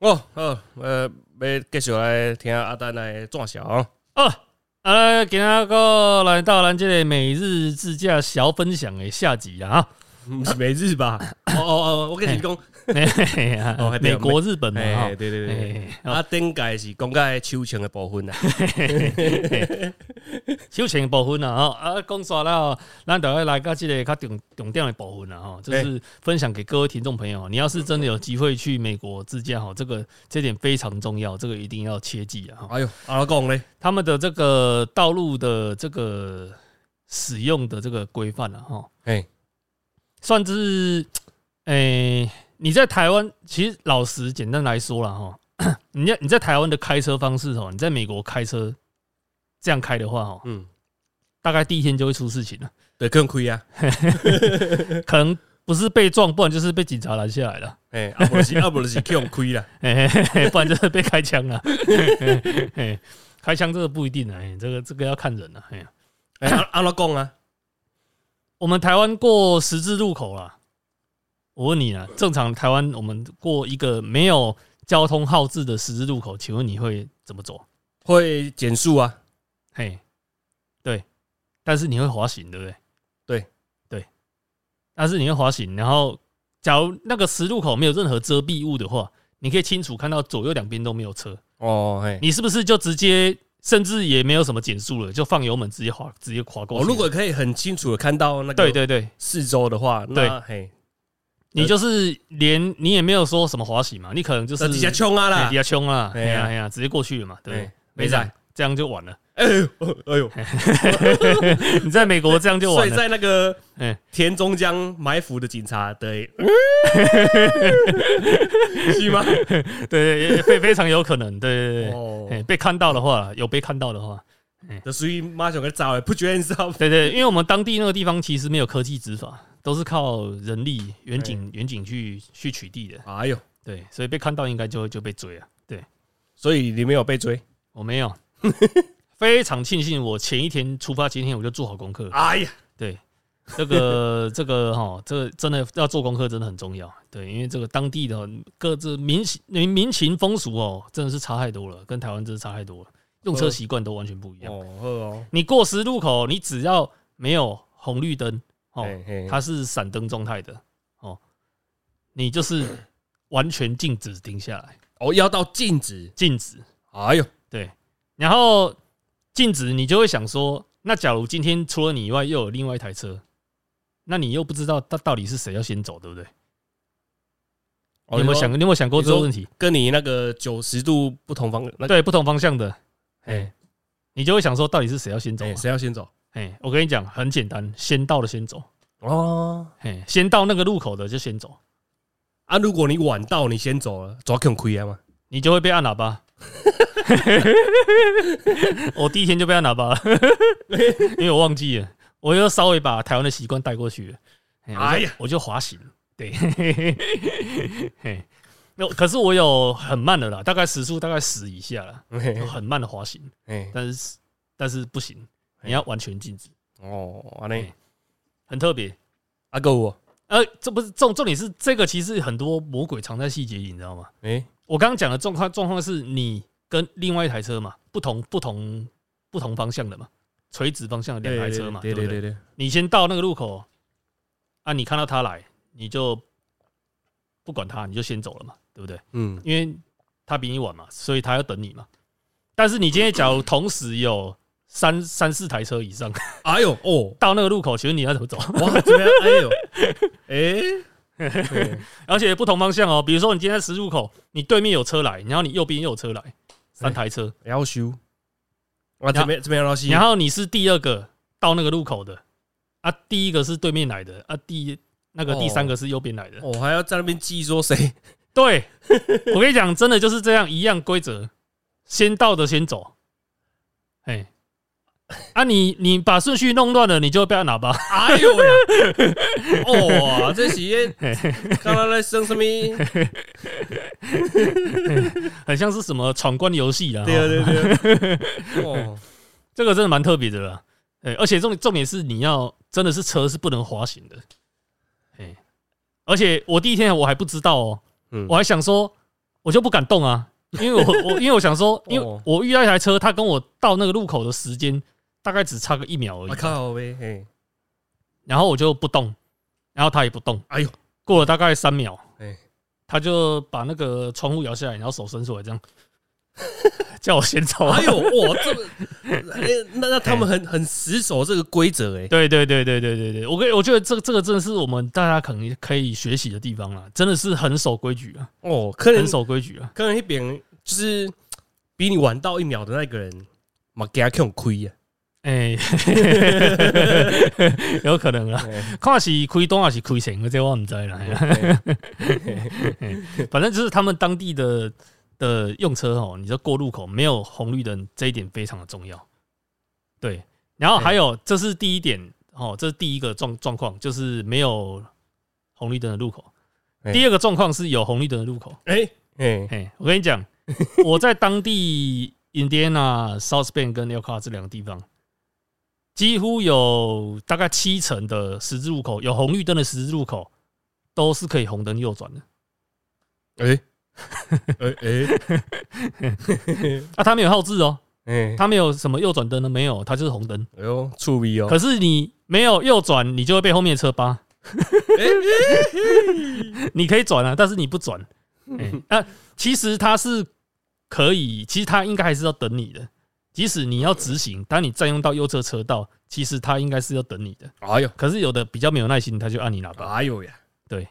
哦，好，呃，要继续来听阿丹来转小哦。哦，啊，今仔个来到咱这个每日自驾小分享的下集啊，不是每日吧？哦哦哦，我跟你讲，美国、日本嘛，对对对啊，顶届是讲解秋情的部分啦。手前的部分啊，吼。啊，讲煞了，咱大概来到这个较重重点的部分了哈，就是分享给各位听众朋友，你要是真的有机会去美国自驾哈，这个这点非常重要，这个一定要切记啊哈。哎呦，阿拉讲咧，他们的这个道路的这个使用的这个规范了哈，哎，算是，诶、你在台湾，其实老实简单来说了哈，你在你在台湾的开车方式哦，你在美国开车这样开的话哦，嗯，大概第一天就会出事情了，对，更亏啊，可能不是被撞，不然就是被警察拦下来了，哎，啊不是，啊不是去用亏啦，嘿嘿嘿不然就是被开枪了，开枪这个不一定啊，嘿这个这个要看人了，哎呀。哎，阿阿拉讲啊，我们台湾过十字路口啦，我问你啊，正常台湾我们过一个没有交通号志的十字路口，请问你会怎么走？会减速啊，嘿，对，但是你会滑行，对不对？对。对，但是你会滑行，然后假如那个十字路口没有任何遮蔽物的话，你可以清楚看到左右两边都没有车，哦，嘿，你是不是就直接甚至也没有什么减速了，就放油门直接滑直接滑过我去？如果可以很清楚的看到那个对对对，四周的话，那嘿，你就是连你也没有说什么滑行嘛，你可能就是在底下冲啊啦底，下冲啊，哎哎呀呀哎呀，直接过去了嘛，对？没在这样，就完了。哎呦，哎呦，你在美国这样就完了所以。在那个哎田中江埋伏的警察，对，是吗？对对，也非非常有可能，对对对哦，哎被看到的话，有被看到的话，这属于马上给找来，不觉得你知道吗？对对，因为我们当地那个地方其实没有科技执法，都是靠人力远景远景去去取缔的，哎呦，对，所以被看到应该就就被追啊。对所以你没有被追？我没有，非常庆幸我前一天出发，前一天我就做好功课。哎呀，对，这个 这个哈，这个真的要做功课，真的很重要。对，因为这个当地的各自民情民民情风俗哦，真的是差太多了，跟台湾真的差太多了，用车习惯都完全不一样。哦你过十字路口，你只要没有红绿灯哦它是闪灯状态的哦，你就是 完全静止停下来，哦要到静止，静止。哎呦，对，然后静止你就会想说，那假如今天除了你以外又有另外一台车，那你又不知道到到底是谁要先走，对不对？你有没有想？你有没有想过这个问题？跟你那个九十度不同方？对，不同方向的，哎哎，你就会想说，到底是谁要先走？谁要先走？哎，我跟你讲，很简单，先到的先走，哦。哎，先到那个路口的就先走，啊，如果你晚到，你先走了，抓更亏啊嘛？你就会被按喇叭。我第一天就被按喇叭。了，因为我忘记了，我又稍微把台湾的习惯带过去了。哎哎呀，我就滑行，对，嘿，那可是我有很慢的啦，大概时速大概十以下了，很慢的滑行，嘿。但是但是不行，你要完全禁止，哦，安尼哎很特别。阿够我，呃，这不是重重点是这个，其实很多魔鬼藏在细节里，你知道吗？哎，我刚刚讲的状况状况是你跟另外一台车嘛，不同不同不同方向的嘛，垂直方向的两台车嘛？对对对对，你先到那个路口啊，你看到他来，你就不管他，你就先走了嘛，对不对？嗯，因为他比你晚嘛，所以他要等你嘛。但是你今天假如同时有三三四台车以上。哎呦哦，到那个路口，请问你要怎么走？哇，这边哎呦，哎，而且不同方向哦，比如说你今天在十字路口，你对面有车来，然后你右边又有车来，三台车，要修，哇这边这边要修，然后你是第二个到那个路口的啊，第一个是对面来的啊，第那个哦。第三个是右边来的。我还要在那边记说谁，对，我跟你讲，真的就是这样，一样规则，先到的先走。哎，啊你，你把顺序弄乱了，你就会被按喇叭。哎呦呀，哦，这是刚刚在生什么？很像是什么闯关游戏啊。对啊哈对对，哦，这个真的蛮特别的啦。哎，而且重重点是你要真的是车是不能滑行的。哎，而且我第一天我还不知道哦，嗯我还想说我就不敢动啊，因为我我因为我想说，因为哦我遇到一台车，它跟我到那个路口的时间大概只差个一秒而我已，靠呗，嘿，然后我就不动，然后他也不动，哎呦，过了大概三秒，哎，他就把那个窗户摇下来，然后手伸出来这样，叫我先走。哎呦，哇，这那那他们很很死守这个规则，哎，对对对对对对对，我跟我觉得这这个真的是我们大家可能可以学习的地方了，真的是很守规矩啊，哦，可能很守规矩啊。可能那边就是比你晚到一秒的那个人，嘛给他看亏呀，哎、有可能啊，哎看是亏多还是亏钱，这我唔知啦。反正就是他们当地的的用车哦，你说过路口没有红绿灯，这一点非常的重要。对，然后还有这是第一点哦，这是第一个状状况，就是没有红绿灯的路口。哎第二个状况是有红绿灯的路口。哎哎，哎，我跟你讲，我在当地 Indiana、South Bend 跟 El c a 这两个地方，几乎有大概七成的十字路口有红绿灯的十字路口都是可以红灯右转的。哎哎哎啊，它没有号志哦，哎，它没有什么右转灯的，没有，他就是红灯。哎呦，触逼哦，可是你没有右转，你就会被后面的车扒。你可以转啊，但是你不转。哎、啊，其实他是可以，其实他应该还是要等你的。即使你要直行，当你占用到右侧车道，其实他应该是要等你的。哎呦，可是有的比较没有耐心，他就按你喇叭。哎呦呀，对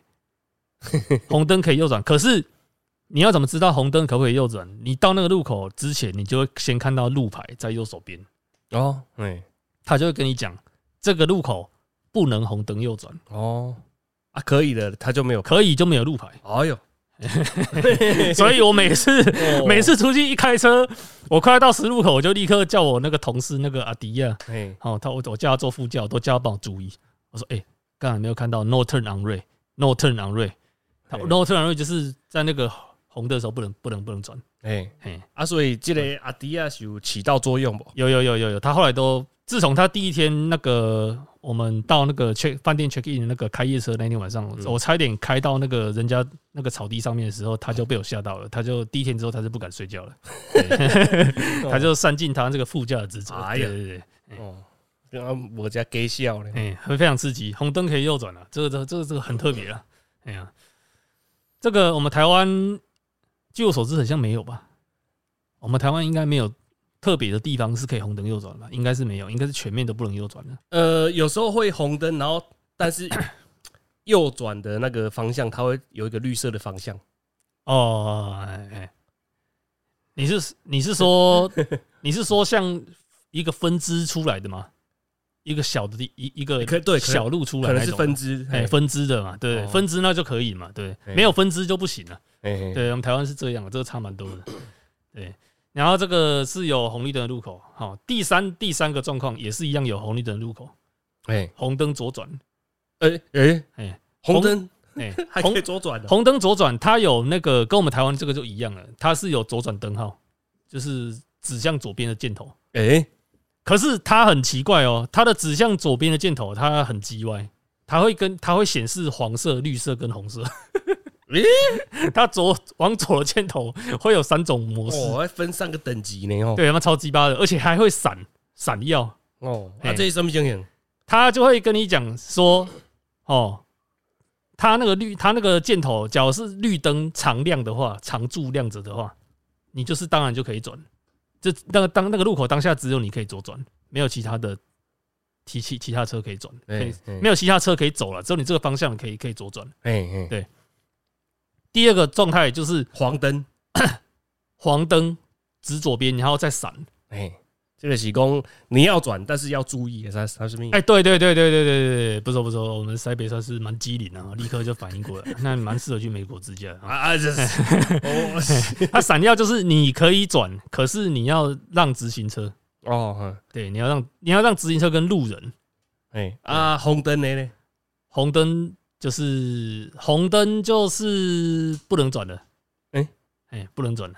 红灯可以右转，可是你要怎么知道红灯可不可以右转？你到那个路口之前，你就会先看到路牌在右手边，哦，哎他就会跟你讲这个路口不能红灯右转，哦，啊，可以的，他就没有，可以就没有路牌。哎呦，所以我每次哦。每次出去一开车，我快要到十路口，我就立刻叫我那个同事那个阿迪亚，哎，哦，他我我叫他做副驾，我都叫他帮我注意。我说，哎、刚才没有看到 no turn on red，no turn on red，他嘿。no turn on red 就是在那个红的时候不能不能不能转。哎，哎，啊，所以这个阿迪亚是有起到作用不？有有有有有，他后来都自从他第一天那个我们到那个 check 饭店 check in 那个开夜车那天晚上，嗯。我差一点开到那个人家那个草地上面的时候，他就被我吓到了。他就第一天之后他就不敢睡觉了，他就散尽他这个副驾的职责。哎呀。对对对，哦，然后我家给笑呢，哎，会非常刺激，红灯可以右转了，这个这个这个这个很特别了。哎呀，这个我们台湾据我所知好像没有吧？我们台湾应该没有特别的地方是可以红灯右转吧？应该是没有，应该是全面都不能右转的。呃，有时候会红灯，然后但是 右转的那个方向，它会有一个绿色的方向。哦，哎哎，你是你是说 你是说像一个分支出来的吗？一个小的地一一个可对小路出来可能是分支，哎分支的嘛，对，哦分支那就可以嘛，对，哎没有分支就不行了。对对，我们台湾是这样，这个差蛮多的。对，然后这个是有红绿灯的路口，好，第三第三个状况也是一样有红绿灯的路口，哎。红灯左转，哎哎。哎。红灯？哎，还可以左转的，红灯左转，它有那个跟我们台湾这个就一样了，它是有左转灯号，就是指向左边的箭头。哎。可是它很奇怪哦，它的指向左边的箭头它很叽歪，它会跟它会显示黄色、绿色跟红色。它左往左的箭头会有三种模式，哦，还分三个等级呢哦，对，他妈超鸡巴的，而且还会闪闪耀。哦，啊这是什么情形？他就会跟你讲说，哦，他那个绿，他那个箭头，假如是绿灯常亮的话，常驻亮着的话，你就是当然就可以转。这那个当那个路口当下只有你可以左转，没有其他的其其其他车可以转，可以哎没有其他车可以走了，只有你这个方向可以可以左转。哎哎对第二个状态就是黄灯，黄灯指左边，然后再闪。哎、这个喜功你要转，但是要注意，它它是命。哎、欸，对对对对对对对不错不错，我们塞北算是蛮机灵的、啊，立刻就反应过来，那蛮适合去美国自驾啊啊！这 是，它闪耀就是你可以转，可是你要让直行车哦，对，你要让你要让直行车跟路人。哎、啊，红灯呢？红灯。就是红灯就是不能转的，哎哎，不能转了。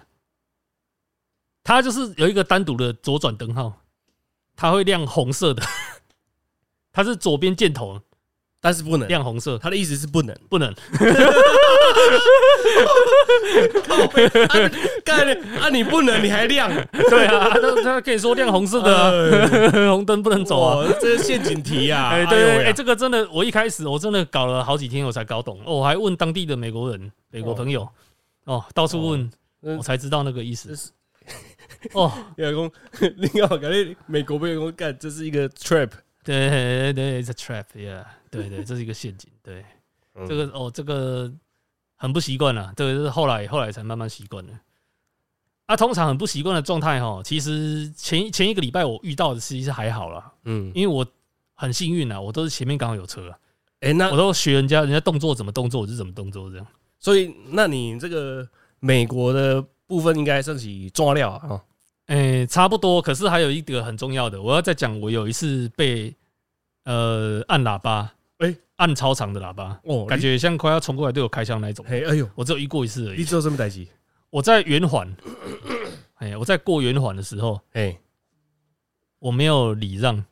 它就是有一个单独的左转灯号，它会亮红色的，它是左边箭头，但是不能。亮红色，他的意思是不能。不能。靠背，啊干啊！你不能，你还亮，对啊，他他跟你说亮红色的啊，红灯不能走啊。这是陷阱题啊！哎，对对，哎这个真的，我一开始我真的搞了好几天，我才搞懂。哦，我还问当地的美国人、美国朋友，哦，到处问，嗯我才知道那个意思哦，员工，另外感觉美国被员工干，这是一个 trap。对对对，it's a trap，yeah，对对，这是一个陷阱。对，嗯这个哦，这个很不习惯了，这个是后来后来才慢慢习惯的。啊，通常很不习惯的状态哈，其实前前一个礼拜我遇到的其实还好啦，嗯，因为我很幸运啊，我都是前面刚好有车啊，哎，那我都学人家人家动作怎么动作我就怎么动作这样。所以，那你这个美国的部分应该算是抓料啊。哦诶、差不多。可是还有一个很重要的，我要再讲，我有一次被呃按喇叭，诶按超长的喇叭，哦，感觉像快要冲过来对我开枪那一种你，。嘿，哎呦，我只有一过一次而已。你做什么代级？我在圆环，哎，我在过圆环的时候，哎，我没有礼让，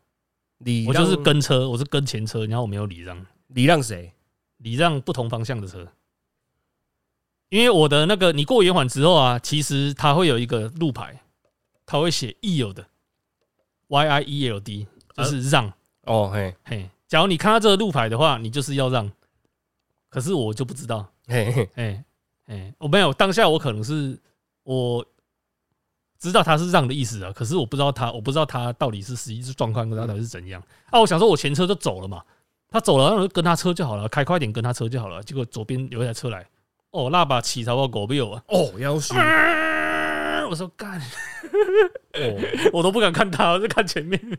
礼我就是跟车，我是跟前车，然后我没有礼让，礼让谁？礼让不同方向的车。因为我的那个，你过圆环之后啊，其实它会有一个路牌，它会写 yield 的 y i e l d，就是让。哦，嘿，嘿，假如你看到这个路牌的话，你就是要让，可是我就不知道。嘿嘿，哎哎，我没有当下我可能是我知道他是让的意思啊，可是我不知道他，我不知道他到底是实际是状况，跟他到底是怎样啊？我想说我前车就走了嘛，他走了，那我就跟他车就好了，开快点跟他车就好了。结果左边有一台车来，哦，那把起槽我狗没有啊！哦，要求啊我说干，哦，我都不敢看他，我就看前面。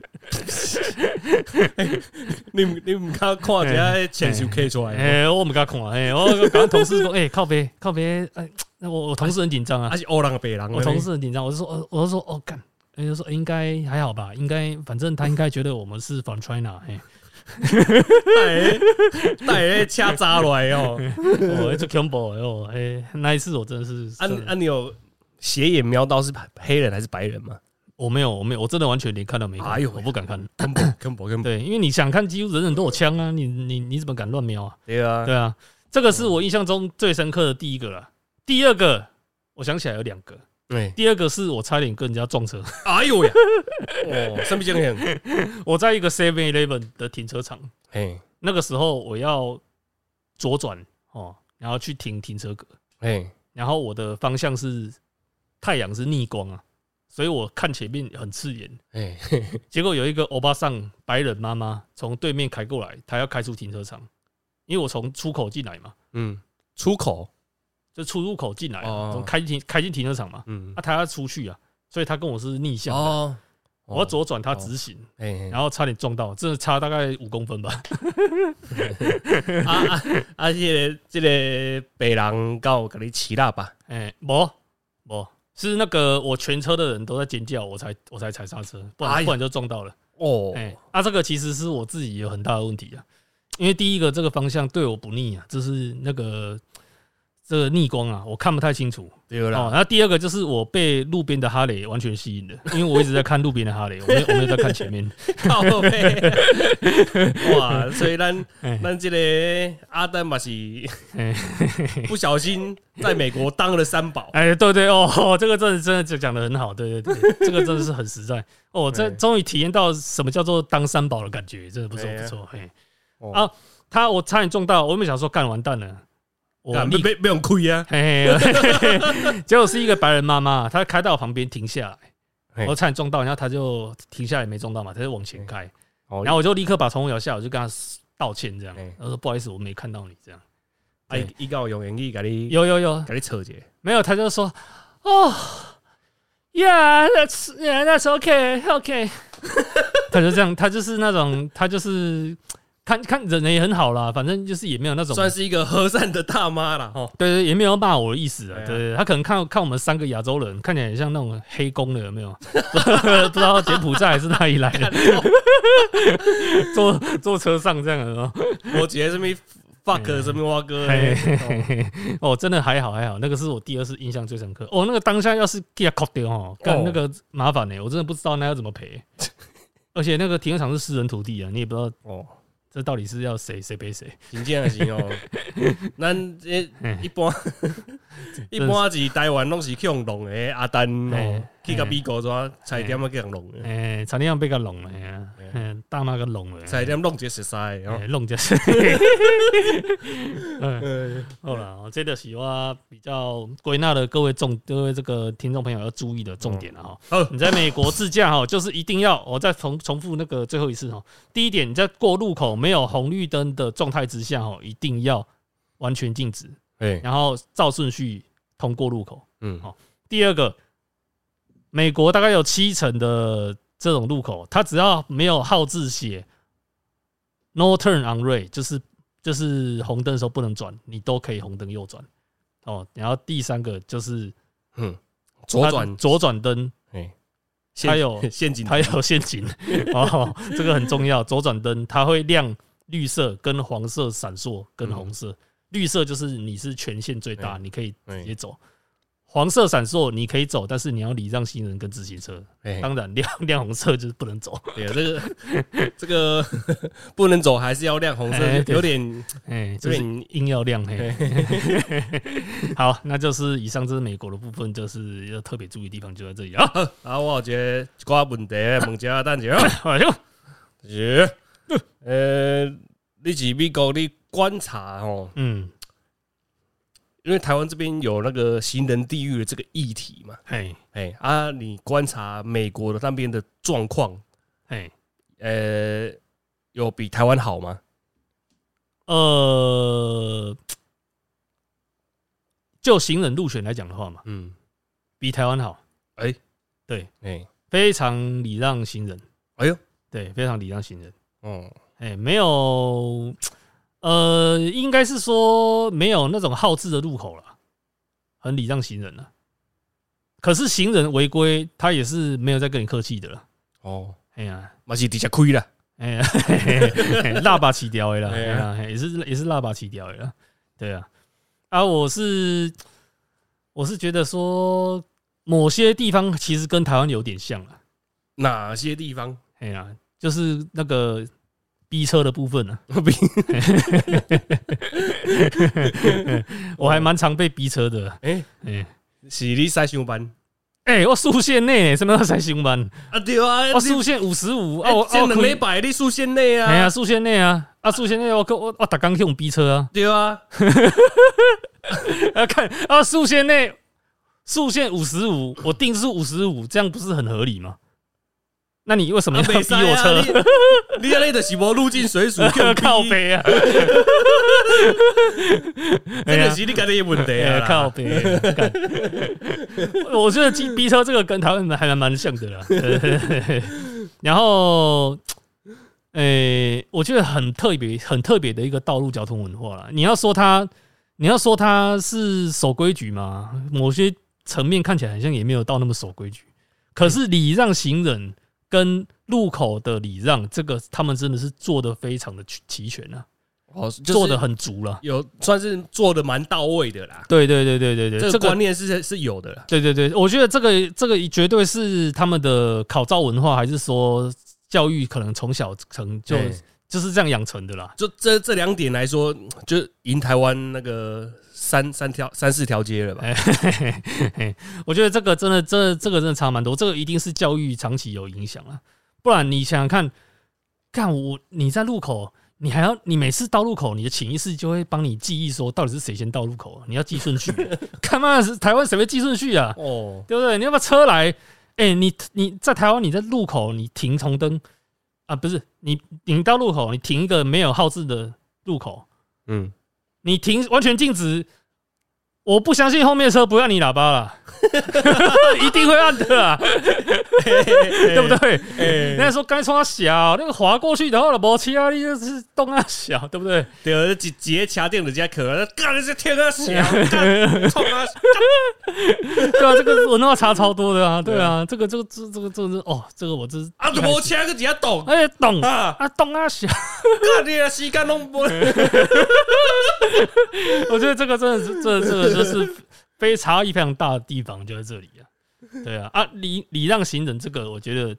你唔你唔敢看一下前手 K 出来，哎，我唔敢看，哎，我刚同事说，哎，靠边靠边，哎，我我同事很紧张啊。还，是欧人白狼？我同事很紧张，我就说，哦，我就说，哦，干，人就说应该还好吧，应该反正他应该觉得我们是 from China，哎，带带咧车扎来哦。我这 combo 哦，哎，那一次我真的是，啊真的。啊，你有斜眼瞄到是黑人还是白人吗？我没有，我没有，我真的完全连看都没看，哎呦我不敢看，根本 根本根本。对，因为你想看，几乎人人都有枪啊，你你你怎么敢乱瞄啊？对啊，对啊，这个是我印象中最深刻的第一个了。第二个，我想起来有两个，对，第二个是我差点跟人家撞车，哎呦呀，哦，身体健康，我在一个 Seven Eleven 的停车场。哎，那个时候我要左转哦，然后去停停车格，哎，然后我的方向是太阳是逆光啊，所以我看前面很刺眼。哎，结果有一个欧巴桑白人妈妈从对面开过来，她要开出停车场，因为我从出口进来嘛，嗯，出口，就出入口进来从开进开进停车场嘛，嗯。啊，，她要出去啊，所以她跟我是逆向的，哦，我要左转，她直行，嘿，然后差点撞到，真的差大概五公分吧。啊啊啊！这个这个白人告给你骑喇叭，哎，不不，是那个我全车的人都在尖叫，我才我才踩刹车，不然不然就撞到了。哦，哎，啊，这个其实是我自己有很大的问题啊，因为第一个这个方向对我不利啊，就是那个这个逆光啊，我看不太清楚。哦。然后第二个就是我被路边的哈雷完全吸引了，因为我一直在看路边的哈雷，我没有我没有在看前面。靠背，哇！所以咱哎。咱这个阿丹嘛是哎。不小心在美国当了三宝，哎，对对哦，这个真的真的就讲的很好，对对对，这个真的是很实在。哦，这对终于体验到什么叫做当三宝的感觉，真的不错不错，嘿。哦。啊他我差点中到，我原本想说干完蛋了，我立干被被被用亏啊！嘿嘿结果是一个白人妈妈，她开到我旁边停下来，我差点撞到，然后她就停下来没撞到嘛，她就往前开，哦然后我就立刻把窗户摇下，我就跟她道歉这样。嘿，我说不好意思，我没看到你这样，啊，伊伊告用英语给你有有有，给你扯解，没有，她就说哦，Yeah，that's yeah，that's OK，OK，他就这样，他就是那种，他就是看看人也很好啦，反正就是也没有那种，算是一个和善的大妈啦。哦。对对，也没有骂我的意思啊，对啊对对，他可能看看我们三个亚洲人，看起来很像那种黑工的，有没有？不知道柬埔寨还是哪里来的，坐坐车上这样的哦。我觉得什么 fuck 什么蛙哥，嘿嘿哦嘿嘿哦，真的还好还好，那个是我第二次印象最深刻。哦，那个当下要是给他扣掉哦，干哦那个麻烦呢、我真的不知道那要怎么赔。而且那个停车场是私人土地啊，你也不知道哦，这到底是要谁谁背谁？真正是哦，咱这嗯一般 一般是。台湾拢是去用弄的阿丹哦，去到美国怎菜店要去人弄的，哎，差点要被他弄了呀，嗯，大妈给弄了，菜点弄这熟悉的哦。哎弄就是，嗯，好了，哦这个是我比较归纳的各位重各位这个听众朋友要注意的重点了哈。好，你在美国自驾哈，就是一定要我再重重复那个最后一次哈。第一点，你在过路口没有红绿灯的状态之下哈，一定要完全静止，哎，然后照顺序通过路口。嗯，好第二个，美国大概有七成的这种路口，它只要没有号字写 “No turn on red”，就是就是红灯的时候不能转，你都可以红灯右转。哦，然后第三个就是嗯，左转，左转灯，哎，它有陷阱，它有陷阱哦，这个很重要。左转灯它会亮绿色、跟黄色闪烁、跟红色。绿色就是你是权限最大，你可以直接走。黄色闪烁你可以走，但是你要礼让行人跟自行车。哎，当然亮 亮红色就是不能走。对，这个 这个 不能走，还是要亮红色有点哎，就是有点硬要亮嘿。好，那就是以上这是美国的部分，就是要特别注意的地方就在这里啊。啊，我有一个一寡问题问一下等一下，哎呦，是呃，你去美国你观察哦，嗯，因为台湾这边有那个行人地狱的这个议题嘛，嘿，哎啊，你观察美国的那边的状况，嘿，呃，有比台湾好吗？呃，就行人路权来讲的话嘛，嗯，比台湾好，哎。对，哎，非常礼让行人，哎呦，对，非常礼让行人。哦，哎，没有，呃，应该是说没有那种好字的路口了，很礼让行人了。可是行人违规，他也是没有在跟你客气的了。哦，哎呀，嘛是底下亏了，哎呀，嘿嘿嘿腊八起掉的啦，哎呀也是也是腊八起掉的啦。对啊，啊，我是我是觉得说，某些地方其实跟台湾有点像了。哪些地方？哎呀，就是那个逼车的部分呢、比 我还蛮常被逼车的。哎，哎是你塞上班哎，我速线内什么叫才行班？啊？对啊，我速线五十五啊，我哎，这两礼拜你出现内哎呀，啊？速线内啊，啊，速线内我我我打刚去用逼车啊，对啊，啊看啊，速线内速线五十五，我定是五十五，这样不是很合理吗？那你为什么要逼我车？你你安尼就是无入境水属 靠，背啊！这个是你家己的问题。靠背，干 我觉得逼逼车这个跟台湾还蛮蛮像的啦。然后，诶，我觉得很特别、很特别的一个道路交通文化啦。你要说它，你要说它是守规矩吗？某些层面看起来好像也没有到那么守规矩。可是礼让行人跟路口的礼让，这个他们真的是做的非常的齐齐全啊，哦，就是做的很足了。有算是做的蛮到位的啦。对对对对对对，这观念是是有的啦。对对对，我觉得这个这个绝对是他们的考照文化，还是说教育可能从小成就就是这样养成的啦。就这这两点来说，就赢台湾那个三三条三四条街了吧？哎，嘿嘿嘿嘿我觉得这个真的，这这个真的差蛮多，这个一定是教育长期有影响啊，不然你想想看，看我你在路口，你还要你每次到路口，你的潜意识就会帮你记忆说到底是谁先到路口，你要记顺序。看嘛，是台湾谁会记顺序啊？哦，对不对？你要不要车来？哎、你你在台湾，你在路口你停红灯啊，不是你你到路口，你停一个没有号志的路口，嗯，你停完全静止，我不相信后面的车不按你喇叭了，一定会按的啊，对不对？哎那时候该冲他小，那个滑过去，然后了摩车啊，你就是动啊小，对不对？对，一直接掐电人家可，干你这天啊小，干冲啊！对啊，这个文化差超多的啊，对啊，这个这个这这个这个哦，这个我这是啊，就无掐个直接动哎懂啊！啊动啊小。干你的时间拢无。我觉得这个真的是，这这个就是非差异非常大的地方就在这里啊。对啊，啊礼礼让行人这个，我觉得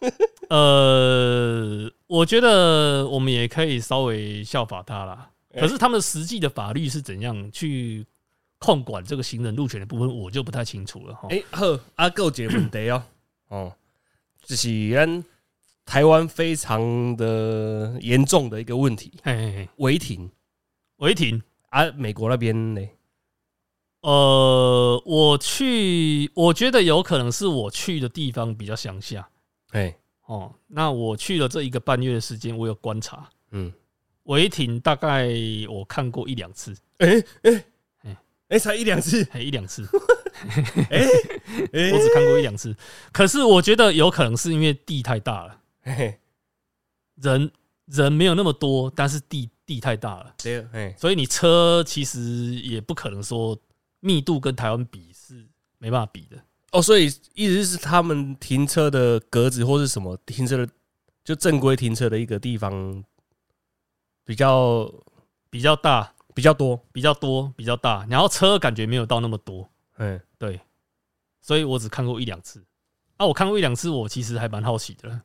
呃，我觉得我们也可以稍微效法他啦。可是他们实际的法律是怎样去控管这个行人路权的部分，我就不太清楚了哈。哎、好，啊，还有一个问题哦，哦，就是咱台湾非常的严重的一个问题，违停违停。啊，美国那边呢？呃，我去，我觉得有可能是我去的地方比较乡下。哎，哦。那我去了这一个半月的时间，我有观察。嗯，违停，大概我看过一两次，哎哎哎哎，才一两次，嘿，一两次，哎哎我只看过一两次。可是我觉得有可能是因为地太大了，嘿，人人没有那么多，但是地地太大了，对，哎，所以你车其实也不可能说密度跟台湾比是没办法比的。哦，所以意思是他们停车的格子或是什么停车的，就正规停车的一个地方比较比较大，比较多，比较多，比较大，然后车感觉没有到那么多，嗯，对，所以我只看过一两次。啊，我看过一两次，我其实还蛮好奇的。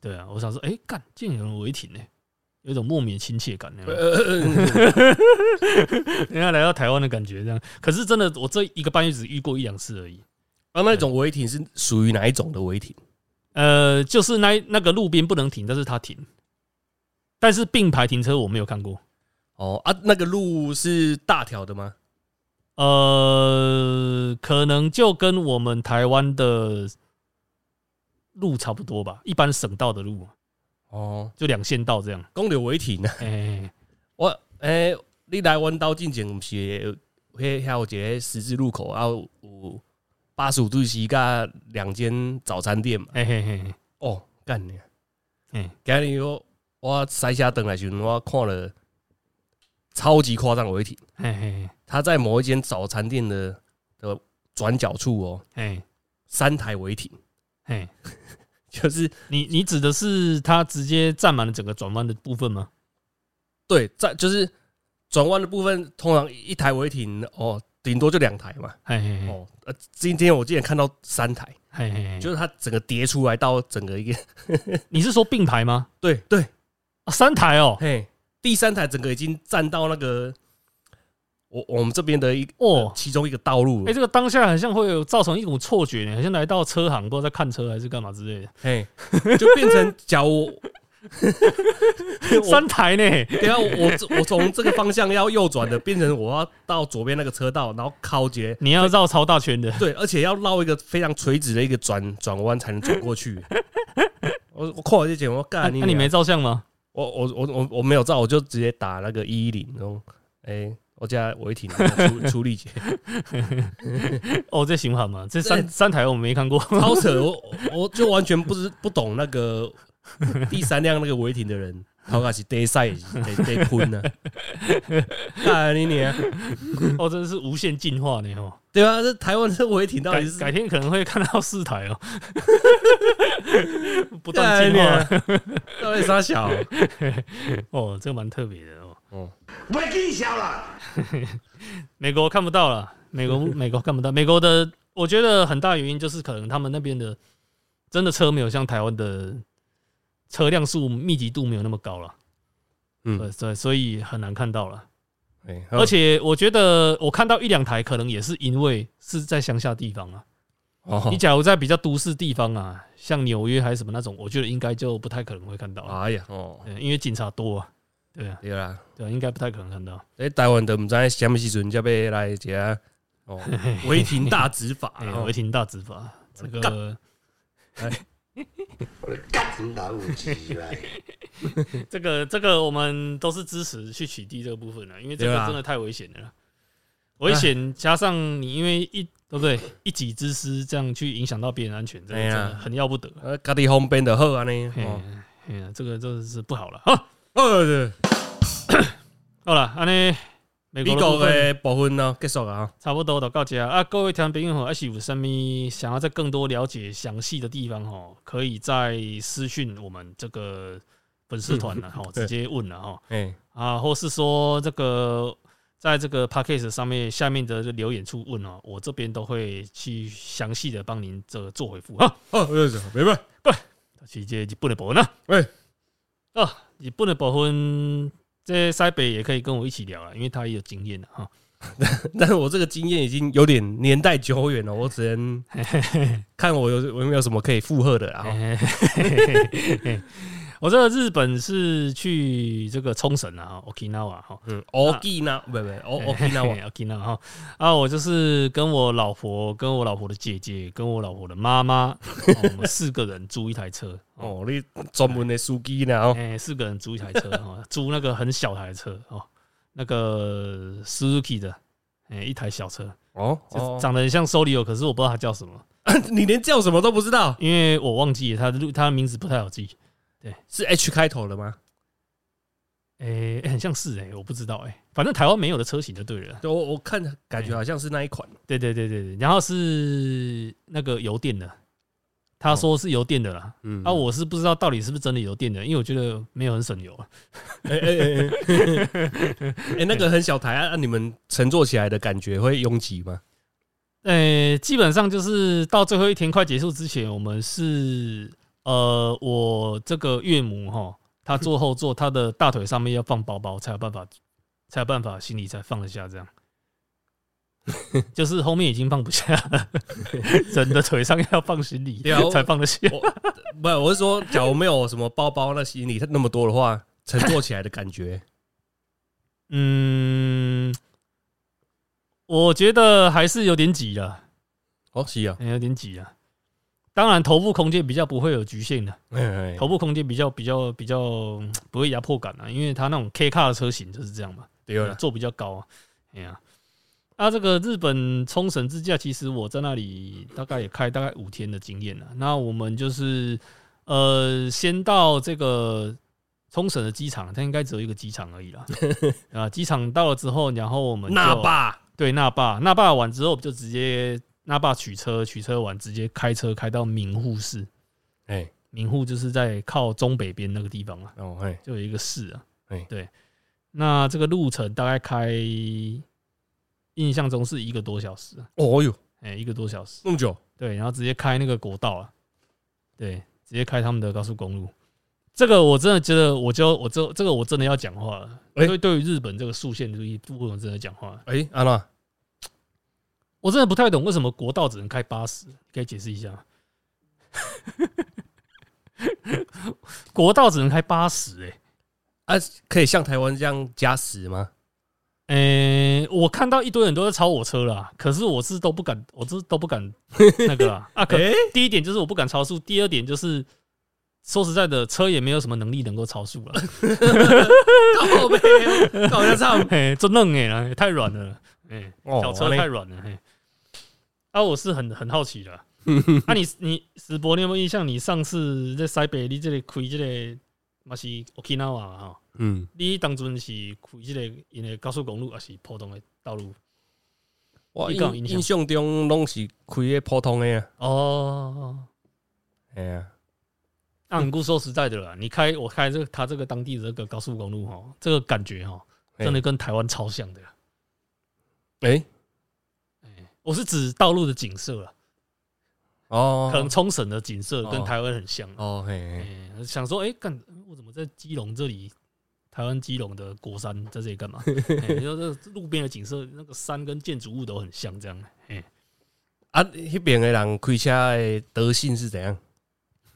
对啊，我想说，哎、干，竟然有人违停呢、有一种莫名的亲切感，有没有呃呃呃 人家来到台湾的感觉这样。可是真的，我这一个半月只遇过一两次而已。啊，那种违停是属于哪一种的违停？呃，就是那那个路边不能停，但是他停，但是并排停车我没有看过。哦啊，那个路是大条的吗？呃，可能就跟我们台湾的路差不多吧，一般省道的路哦，就两线道这样。讲到违停啊，哎、我诶、你来阮兜进前毋是迄遐有一个十字路口，啊有八十五度 C 甲两间早餐店嘛？嘿嘿嘿，哦，干你！哎，今日我我塞车等来时阵，我看了超级夸张的违停。嘿嘿他在某一间早餐店的的转角处哦，嘿。三台违停，嘿，就是你你指的是它直接占满了整个转弯的部分吗？对，在就是转弯的部分，通常一台违停哦，顶多就两台嘛。嘿嘿嘿哦，呃，今天我竟然看到三台，嘿嘿嘿，就是它整个叠出来到整个一个，你是说并排吗？对对，啊，三台哦，嘿，第三台整个已经占到那个我我们这边的一哦，其中一个道路哎、了，这个当下好像会有造成一股错觉呢，好像来到车行，不知道在看车还是干嘛之类的。嘿，就变成假如 三台呢？对啊，我我从这个方向要右转的，变成我要到左边那个车道，然后靠街，你要绕超大圈的。对，而且要绕一个非常垂直的一个转转弯才能转过去。我我看我这剪，我那、干！那你没照相吗？我我我我我没有照，我就直接打那个一一零，然后哎，我家违停处处理解，哦，这行好吗？这三三台我没看过。超扯！我我就完全不知不懂那个第三辆那个违停的人，好卡是得赛得得 喷呢，干你你！哦，真的是无限进化呢哦。对啊，这台湾这违停到改底是改天可能会看到四台哦，不断进化娘。到底啥小？哦，这个蛮特别的哦。哦，别计较了。美国看不到了，美国 美国看不到，美国的我觉得很大原因就是可能他们那边的真的车没有像台湾的车辆数密集度没有那么高了，嗯。对，所以所以很难看到了。哎而且我觉得我看到一两台，可能也是因为是在乡下地方啊。哦。你假如在比较都市地方啊，像纽约还是什么那种，我觉得应该就不太可能会看到啊，哎呀，哦，因为警察多啊。对啊，对啦，对啊，应该不太可能看到。哎台湾都唔知什么时阵才要来一个哦违停大执法，违停大执法，这个我的干你老母鸡来！这个这个我们都是支持去取缔这个部分的，因为这个真的太危险了。危险加上你因为一对不对一己之私这样去影响到别人安全，这个真的很要不得。呃，家己方便就好安尼。嘿哦，哎呀，这个真的是不好了。好，哦，对 好了，安尼美美国国的部分呢结束啊。差不多就到这啊。各位听众朋友吼，还是有什么想要再更多了解详细的地方吼，可以在私讯我们这个粉丝团了吼，直接问了哈。哎，啊，或是说这个在这个 p a c k a g e 上面下面的留言处问哦，我这边都会去详细的帮您这个做回复啊。哦，对对，明白。是这日本的部分啊。喂，哦，日本的部分，这塞北也可以跟我一起聊了，因为他也有经验的哈。但是我这个经验已经有点年代久远了，我只能 看我有我有没有什么可以附和的啦。然后嘿嘿嘿嘿嘿我这个日本是去这个冲绳啊，Okinawa 哈。嗯，Okina 不不 Okinawa，Okinawa 哈。啊，我就是跟我老婆、跟我老婆的姐姐、跟我老婆的妈妈，哦我们四个人租一台车哦，哦，你专门的司机呢？哦，哎，四个人租一台车哈，租那个很小台车哦，那个 Suzuki 的，哎，一台小车，哦长得很像 Solio，可是我不知道它叫什么，你连叫什么都不知道，因为我忘记了它的路，它的名字不太好记。是 H 开头的吗？诶、很像是诶、我不知道诶、反正台湾没有的车型就对了。对，我我看感觉好像是那一款。对对对对对，然后是那个油电的，他说是油电的啦。嗯啊，我是不知道到底是不是真的油电的，因为我觉得没有很省油啊。哎哎哎，哎，那个很小台啊，你们乘坐起来的感觉会拥挤吗？呃，基本上就是到最后一天快结束之前，我们是呃，我这个岳母哈，她坐后座，她的大腿上面要放包包，才有办法，才有办法行李才放得下这样。就是后面已经放不下了，人的腿上要放行李对啊才放得下。不，我是说，假如没有什么包包那行李那么多的话，乘坐起来的感觉，嗯，我觉得还是有点挤了，哦，是啊，有点挤啊。当然，头部空间比较不会有局限的，头部空间比较比较比较嗯不会压迫感啊，因为它那种 K 卡的车型就是这样嘛，对啊，坐比较高啊。哎呀，那，这个日本冲绳自驾，其实我在那里大概也开大概五天的经验了。那我们就是呃，先到这个冲绳的机场，它应该只有一个机场而已啦。啊，机场到了之后，然后我们那霸对那霸，那霸完之后，就直接那爸取车，取车完直接开车开到名护市。哎名护就是在靠中北边那个地方啊，哦哎就有一个市啊。哎对，那这个路程大概开，印象中是一个多小时啊，哦哟，哎、一个多小时。那么久，对，然后直接开那个国道啊，对，直接开他们的高速公路。这个我真的觉得，我就我这这个我真的要讲话了。哎对，对于日本这个速限这一部分，我真的讲话了。哎，安娜，我真的不太懂为什么国道只能开八十，可以解释一下？国道只能开八十，哎，啊，可以像台湾这样加十吗？诶，我看到一堆人都在超我车啦，可是我是都不敢，我是都不敢那个啦啊。可 哎，第一点就是我不敢超速，第二点就是说实在的，车也没有什么能力能够超速了，靠背，搞得唱，嘿，真嫩哎啦，太软了，哎，哦小车太软了，嘿。啊，我是很很好奇的，啊你，你史博，你有没有印象？你上次在西北，你这里开这个嘛是 Okinawa 嘛哈？嗯，你当阵是开这个因为高速公路还是普通的道路？我印象印印象中拢是开个普通的啊，哦，哎呀，那很不说实在的啦，你开我开这个他这个当地的这个高速公路哈，这个感觉哈，真的跟台湾超像的。哎，我是指道路的景色啊，哦，可能冲绳的景色跟哦台湾很像。哦嘿，哎，想说，哎，干，我怎么在基隆这里？台湾基隆的国山在这里干嘛？哎就这路边的景色，那个山跟建筑物都很像，这样。哎，啊，那边的人开车的德性是怎样？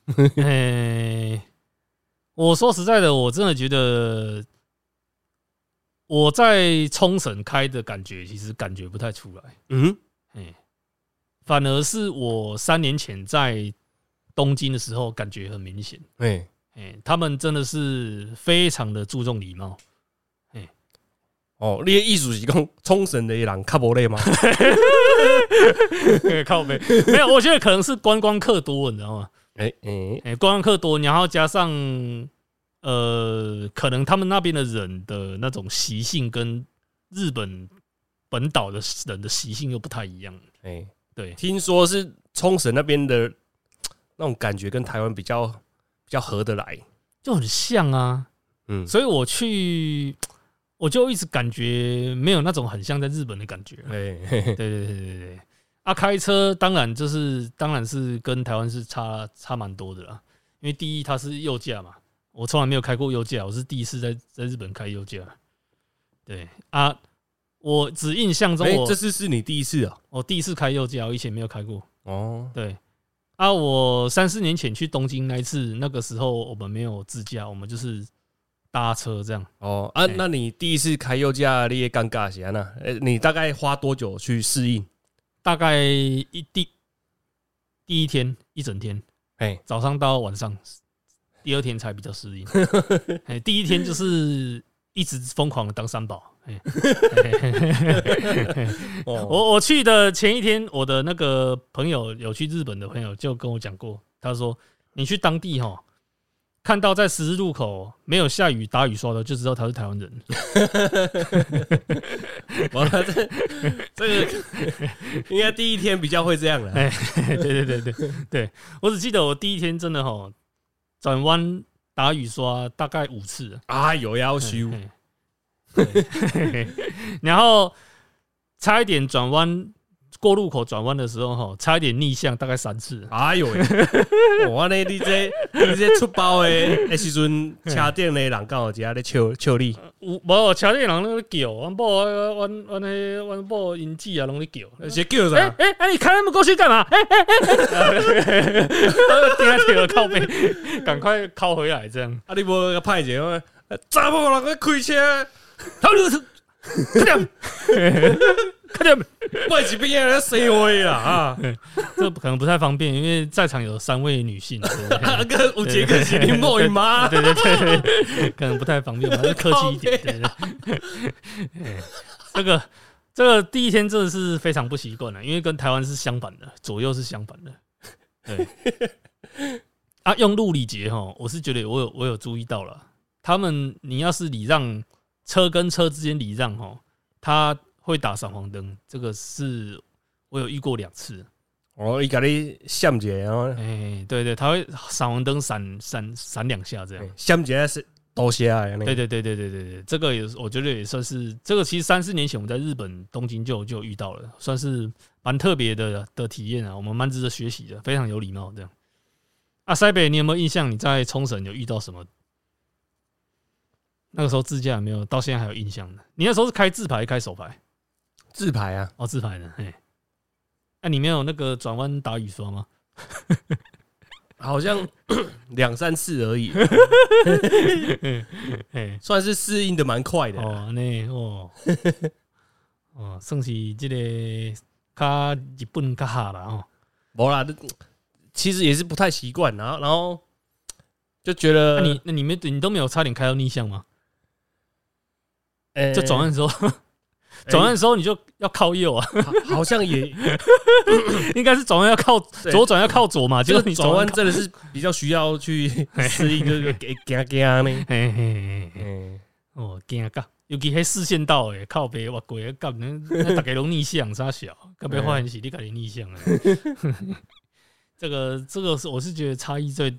哎，我说实在的，我真的觉得我在冲绳开的感觉，其实感觉不太出来。嗯，哎，反而是我三年前在东京的时候，感觉很明显。哎，哎，他们真的是非常的注重礼貌。哦，你的意思是讲冲绳的人较无累吗？靠背没有，我觉得可能是观光客多，你知道吗？哎哎，哎，观光客多，然后加上呃，可能他们那边的人的那种习性跟日本本岛的人的习性又不太一样。哎，对，听说是冲绳那边的那种感觉跟台湾比较比较合得来。就很像啊。嗯，所以我去，我就一直感觉没有那种很像在日本的感觉。哎，嘿嘿对对对对对。啊，开车当然就是当然是跟台湾是差差蛮多的啦，因为第一它是右驾嘛，我从来没有开过右驾，我是第一次在在日本开右驾。对啊，我只印象中哎，我这次是你第一次啊？我第一次开右驾，我以前没有开过。哦，对啊，我三四年前去东京那一次，那个时候我们没有自驾，我们就是搭车这样。哦啊，那你第一次开右驾，你也尴尬些那？呃，你大概花多久去适应？大概一第第一天一整天，哎，早上到晚上，第二天才比较适应。哎，第一天就是一直疯狂的当三宝。我我去的前一天，我的那个朋友有去日本的朋友就跟我讲过，他说你去当地哈，看到在十字路口没有下雨打雨刷的，就知道他是台湾人。完了，这这个应该第一天比较会这样了。哎，对对对对对，我只记得我第一天真的哈，转弯打雨刷大概五次。啊，有要修，嘿对 然后差一点转弯过路口转弯的时候哈，差一点逆向大概三次。哎呦喂！我呢，你这你这出包的的时阵，车顶的人刚好在咧笑笑你，有无车顶人拢咧叫，阮某阮阮迄阮某因子啊拢咧叫。是叫哎啥？哎哎，你开那么过去干嘛？哎哎哎，听听了靠背，赶快靠回来这样。啊，你无个派者，呃查某人咧开车，他就是快点，快点，我是边咧生话啦啊！这可能不太方便，因为在场有三位女性，对不对啊，个有一个是你某伊妈，对对对对，可能不太方便，我们还是客气一点。对对对，这个这个第一天真的是非常不习惯了，因为跟台湾是相反的，左右是相反的。对，啊，用路礼节哈，我是觉得我有我有注意到了，他们你要是礼让车跟车之间礼让哈，他会打闪黄灯，这个是我有遇过两次。哦，伊甲你闪一下，然后哎，对对，他会闪黄灯闪闪闪两下这样。闪一下是多谢啊，对对对对对对对，这个也是我觉得也算是这个，其实三四年前我们在日本东京就就遇到了，算是蛮特别的的体验啊，我们蛮值得学习的，非常有礼貌这样。啊，塞北，你有没有印象？你在冲绳有遇到什么？那个时候自驾有没有？到现在还有印象的？你那时候是开自排开手排？自排啊，哦，自排的，嘿。那、你没有那个转弯打雨刷吗？好像 两三次而已，嘿，算是适应的蛮快的。哦，那哦，哦，算是这个卡日本卡下啦哦。无啦，其实也是不太习惯，然后然后就觉得那你那你们你都没有差点开到逆向吗？呃就转弯的时候，转弯的时候你就要靠右啊，好好像也 应该是转弯要靠 左转要靠左嘛，结果你这个转弯真的是比较需要去适应，就是给给给呢。嘿嘿嘿嘿嗯，哦，惊噶，尤其迄视线道诶，靠北哇鬼，干那那大家拢逆向啥小，干别发现是你家己逆向啊。这个这个是我是觉得差异最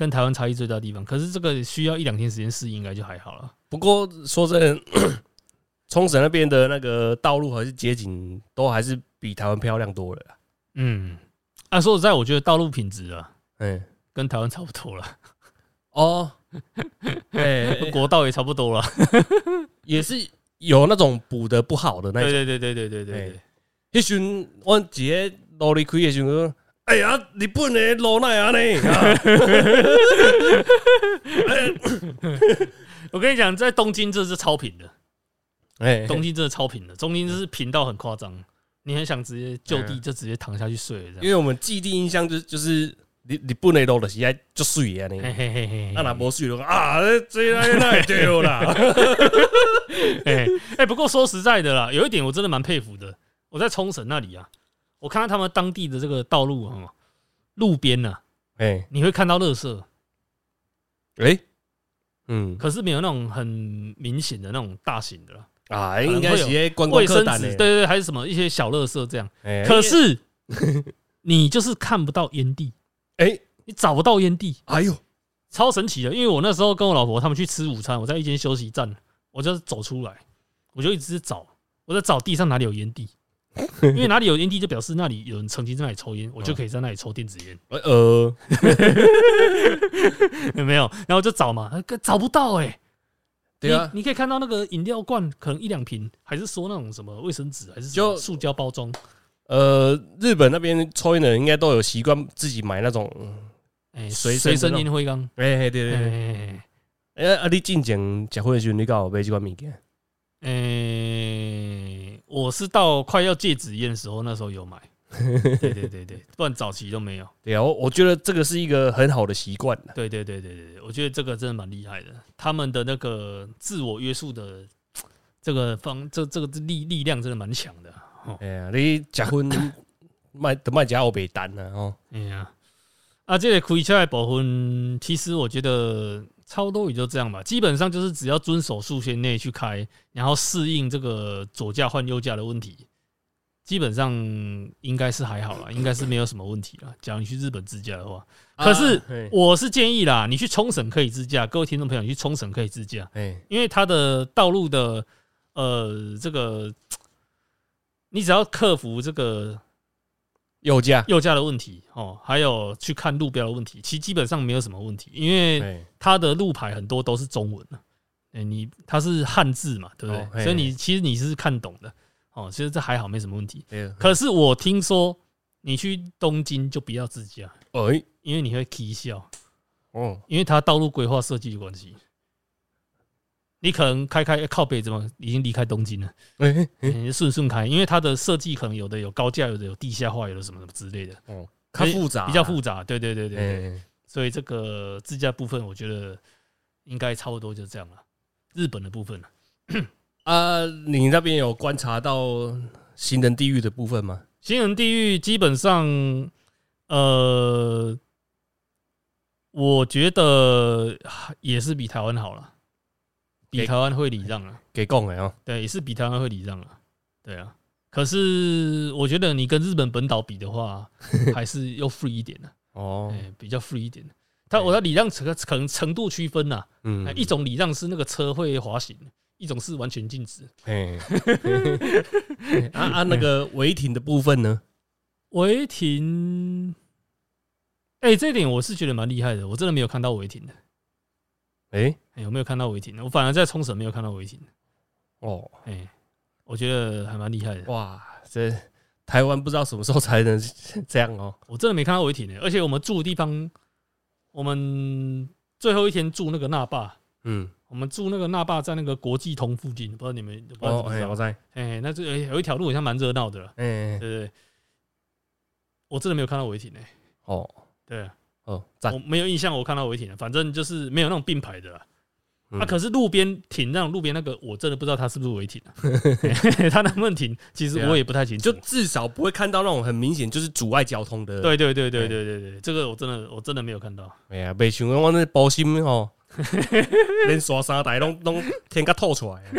跟台湾差异最大的地方可是这个需要一两天时间适应应该就还好了。不过说真的 冲绳那边的那个道路还是街景都还是比台湾漂亮多了嗯啊说实在我觉得道路品质啊嗯跟台湾差不多了。哦。对 国道也差不多了。也是有那种补的不好的那种。对对对对对对对对。那时候我努力亏也是哎呀，日本的路哪样呢？啊 我跟你讲，在东京这是超平的，哎，东京真的超平的，东京就是平到很夸张，你很想直接就地就直接躺下去睡了。因为我们既定印象就是就是日日本的路就是爱就睡啊呢。嘿嘿嘿嘿，啊，若无水就讲啊，这那那会对啦。哎哎，不过说实在的啦，有一点我真的蛮佩服的。我在冲绳那里啊，我看到他们当地的这个道路啊，路边呢，哎。你会看到垃圾，哎，嗯。可是没有那种很明显的那种大型的。啦，啊，应该是些观光卫生纸，客单的对。对对，还是什么一些小垃圾这样。哎。可是你就是看不到烟蒂，哎，你找不到烟蒂，哎呦，超神奇的。因为我那时候跟我老婆他们去吃午餐，我在一间休息站，我就走出来，我就一直找，我在找地上哪里有烟蒂，因为哪里有烟蒂就表示那里有人曾经在那里抽烟，我就可以在那里抽电子烟。呃呃，有 没有？然后就找嘛，呃找不到哎、对啊你，你可以看到那个饮料罐可能一两瓶，还是说那种什么卫生纸，还是就塑胶包装？呃，日本那边抽烟的人应该都有习惯自己买那种，哎、随随身烟灰缸。哎、对对哎对，哎哎、啊，你进前结婚的时候，你搞有买这款物件？哎哎我是到快要戒纸烟的时候，那时候有买。对对对对，不然早期都没有。对啊，我我觉得这个是一个很好的习惯的。对对对对对对，我觉得这个真的蛮厉害的。他们的那个自我约束的这个方，这这个力力量真的蛮强的。哦，哎呀，你结婚卖的卖家我北单了哦，哎呀，啊，这个开车的部分，其实我觉得差不多也就这样吧。基本上就是只要遵守速限内去开，然后适应这个左驾换右驾的问题，基本上应该是还好啦，应该是没有什么问题啦。假如你去日本自驾的话，可是我是建议啦，你去冲绳可以自驾，各位听众朋友，你去冲绳可以自驾，哎，因为它的道路的呃这个，你只要克服这个右驾，右驾的问题哦，还有去看路标的问题，其实基本上没有什么问题，因为哎，它的路牌很多都是中文的，哎，你它是汉字嘛，对不对？所以你其实你是看懂的哦，其实这还好，没什么问题。可是我听说你去东京就不要自驾，哎，因为你会啼笑，哦，因为它道路规划设计的关系。你可能开开靠北怎么已经离开东京了，哎，你顺顺开，因为它的设计可能有的有高架，有的有地下化，有的什么什么之类的，哦，它复杂，比较复杂。对对对对所以这个自驾部分，我觉得应该差不多就这样了。日本的部分呢，啊，你那边有观察到行人地狱的部分吗？行人地狱基本上，呃，我觉得也是比台湾好了，比台湾会礼让啊。给讲的哦，对，也是比台湾会礼让啊。对啊，可是我觉得你跟日本本岛比的话，还是要 free 一点的，哦哎，，比较 free 一点的。它我的礼让可可能程度区分呐、嗯哎，一种礼让是那个车会滑行，一种是完全禁止。哎，啊啊，那个违停的部分呢？违停，哎、这一点我是觉得蛮厉害的，我真的没有看到违停的。哎，哎、有没有看到违停的？我反而在冲绳没有看到违停。哦，哎、我觉得还蛮厉害的。哇，这台湾不知道什么时候才能 这样哦。我真的没看到违停的，而且我们住的地方，我们最后一天住那个那霸，嗯，我们住那个那霸在那个国际通附近，不知道你们哦，哎，我？在，哎、那这哎有一条路好像蛮热闹的啦，哎对，不对？我真的没有看到违停诶、哦，对啊，哦，赞我，没有印象我看到违停了，反正就是没有那种并排的啦。嗯啊，可是路边停那种路边那个，我真的不知道他是不是违停啊。他能不能停，其实我也不太清楚。就至少不会看到那种很明显就是阻碍交通的。，对对对对对对对，这个我真的我真的没有看到。哎呀，没想到我那包心哦，连刷三台拢拢天甲透出来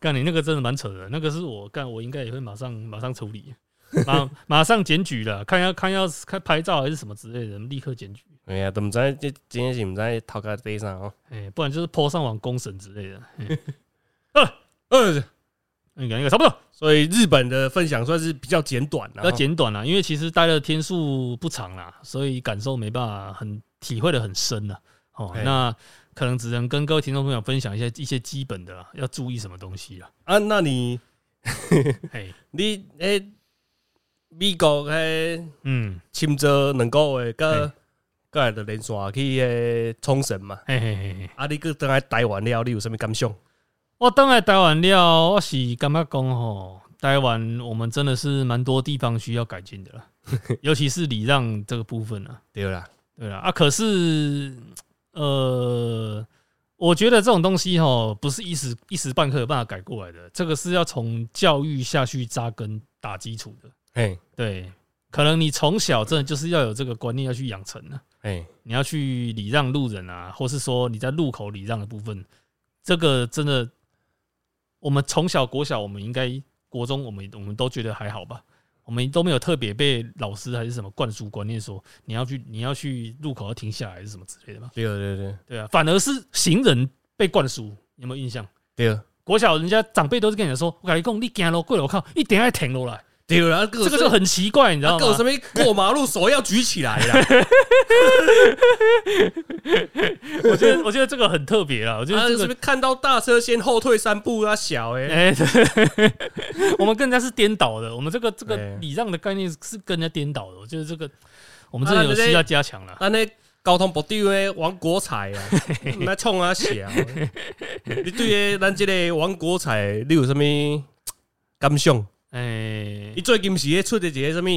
干你那个真的蛮扯的，那个是我干，我应该也会马上马上处理，马马上检举了，看要看要看拍照还是什么之类的，立刻检举。哎呀，都毋知这今天是毋知头壳底上哦。哎、不然就是 po 上网公审之类的。呃，那个那个差不多，所以日本的分享算是比较简短了。要简短了，因为其实待的天数不长啦，所以感受没办法很体会的很深了。哦，那可能只能跟各位听众朋友分享一些一些基本的啦，要注意什么东西了。啊，那你嘿，你诶，美国迄嗯，深圳两个月，嘿甲甲来就连线去迄冲绳嘛。嘿嘿嘿嘿。啊，你搁倒来台湾了，你有啥物感想？我当来台湾了，我是感觉讲吼，台湾我们真的是蛮多地方需要改进的啦，尤其是礼让这个部分啊。对啦，对啦，啊，可是呃，我觉得这种东西哈，不是一时一时半刻有办法改过来的，这个是要从教育下去扎根打基础的。嘿，对，可能你从小真的就是要有这个观念要去养成的，哎，你要去礼让路人啊，或是说你在路口礼让的部分，这个真的，我们从小国小，我们应该国中，我们我们都觉得还好吧。我们都没有特别被老师还是什么灌输观念，说你要去你要去路口要停下来，还是什么之类的吧？对对对对啊，反而是行人被灌输，有没有印象？对啊，国小人家长辈都是跟你说，我跟你讲，你行路过了，我靠，一定要停落来，对啦，这个就很奇怪，你知道吗搞？什么过马路手要举起来啦？我觉得我觉得这个很特别啊，我觉啊，得这个是不是看到大车先后退三步啊？小哎，我们跟人家是颠倒的，我们这个这个对礼让的概念是跟人家颠倒的，我觉得这个我们真的有需要加强了。那那交通部长诶，王国才啊，那冲啊小，你对诶，咱这个王国才，你有什么感想？哎。伊，最近是咧出的一个什么？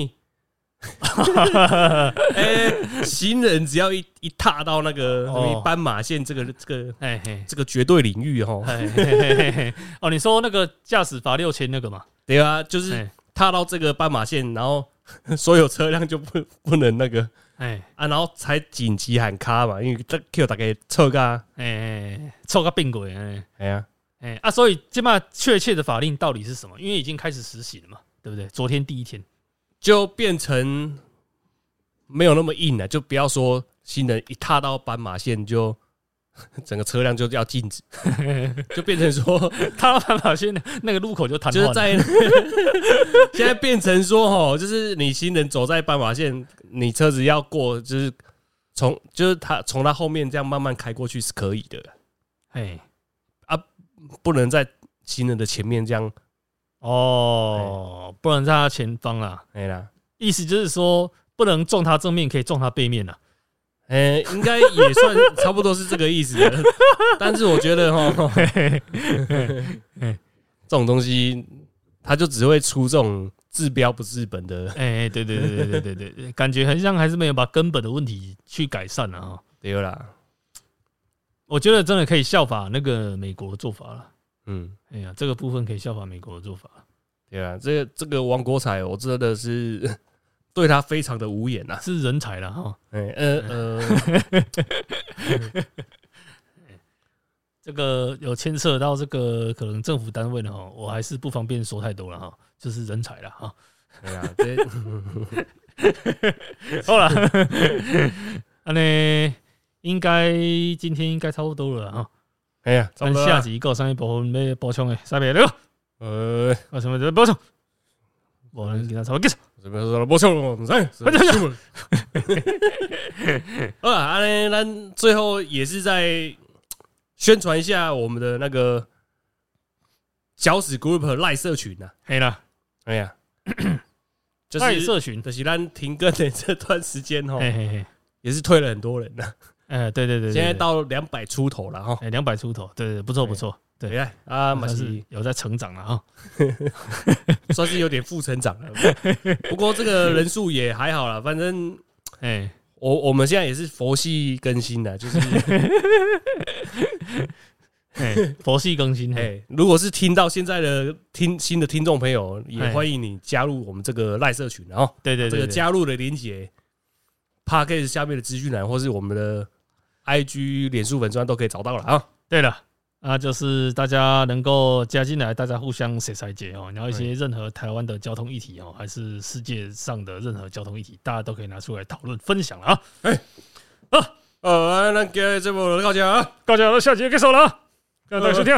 诶，行人只要一一踏到那个什么哦斑马线这个这个哎嘿，这个绝对领域哈，嘿嘿嘿嘿嘿哦，你说那个驾驶罚六千那个嘛？对啊，就是哎踏到这个斑马线，然后 所有车辆就不不能那个。哎啊，然后才紧急喊卡嘛，因为这 Q 大概测噶，哎，凑个并轨哎哎呀，哎啊，所以这嘛确切的法令到底是什么？因为已经开始实行了嘛，对不对？昨天第一天，就变成没有那么硬了，就不要说新人一踏到斑马线就整个车辆就要禁止，就变成说 踏到斑马线那个路口就瘫痪了，就是在 现在变成说哦，就是你行人走在斑马线，你车子要过，就是从就是他从他后面这样慢慢开过去是可以的，哎不能在行人的前面这样。哦，不能在他前方啊，哎啦，意思就是说不能撞他正面，可以撞他背面呐，哎，应该也算差不多是这个意思，但是我觉得哈，这种东西他就只会出这种治标不治本的，哎哎，对对对对对对，感觉好像还是没有把根本的问题去改善了啊，对啦。我觉得真的可以效法那个美国的做法了。嗯。哎呀，这个部分可以效法美国的做法。对啊，这个这个王国才，我真的是 对他非常的无言呐、是人才了哈。哎呃呃，这个有牵涉到这个可能政府单位的哈，我还是不方便说太多了哈。就是人才了哈。哎呀，这好了，那呢，应该今天应该差不多了哈。哎呀，差咱下集够上一部分要补充的，啥别了？呃，有什么要补充？我们给他差不多结束。这边说了不错了，唔使，快点新闻。好了，安尼咱最后也是在宣传一下我们的那个搅屎 group 赖社群呐、啊。黑了，哎呀，就赖是社群，就是咱停更的这段时间哈，嘿嘿嘿，也是退了很多人呐，哎，对对对，对现在到两百出头了哈。哎两百出头，对对，不错不错，对对啊，啊，马算是是有在成长了哈。算是有点负成长了，不过这个人数也还好了，反正 哎，我我们现在也是佛系更新的，就是 哎，佛系更新，哎，如果是听到现在的听新的听众朋友，也哎。欢迎你加入我们这个赖社群，然后对对对，对这个加入的连接 p a c k a g e 下面的资讯栏，或是我们的 IG、脸书粉砖都可以找到了啊。对了。啊，就是大家能够加进来，大家互相谁塞解哦，然后一些任何台湾的交通议题哦，还是世界上的任何交通议题，大家都可以拿出来讨论分享了啊。呃，那给这部就到这啊。大家下集结束了啊，感谢收听。